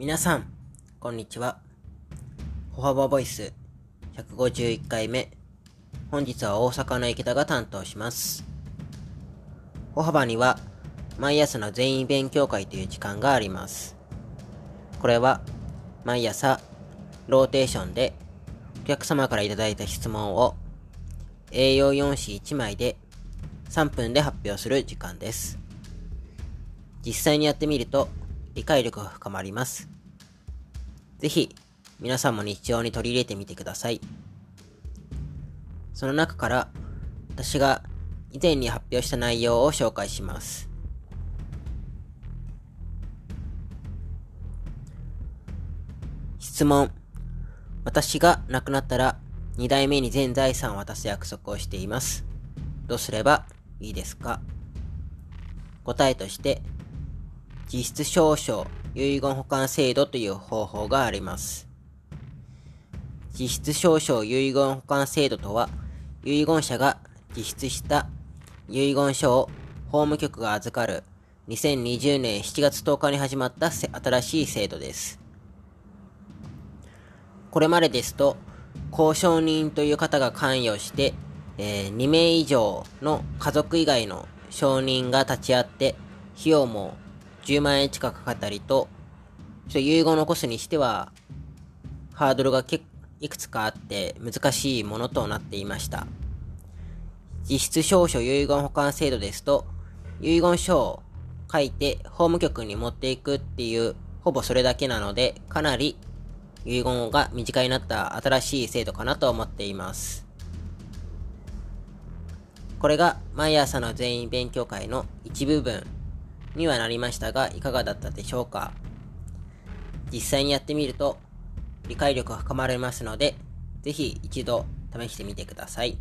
皆さん、こんにちは。歩幅ボイス151回目。本日は大阪の池田が担当します。歩幅には、毎朝の全員勉強会という時間があります。これは、毎朝、ローテーションで、お客様からいただいた質問を、A4 用紙1枚で3分で発表する時間です。実際にやってみると理解力が深まります。ぜひ皆さんも日常に取り入れてみてください。その中から私が以前に発表した内容を紹介します。質問。私が亡くなったら2代目に全財産を渡す約束をしています。どうすればいいですか？答えとして、実質証書遺言保管制度という方法があります。実質証書遺言保管制度とは、遺言者が実質した遺言書を法務局が預かる2020年7月10日に始まった新しい制度です。これまでですと、交渉人という方が関与して、えー2名以上の家族以外の証人が立ち会って、費用も10万円近くかかったりと、ちょ遺言を残すにしては、ハードルがけいくつかあって難しいものとなっていました。実質証書遺言保管制度ですと、遺言書を書いて法務局に持っていくっていう、ほぼそれだけなので、かなり遺言が身近になった新しい制度かなと思っています。これが毎朝の全員勉強会の一部分にはなりましたが、いかがだったでしょうか？実際にやってみると理解力が深まりますので、ぜひ一度試してみてください。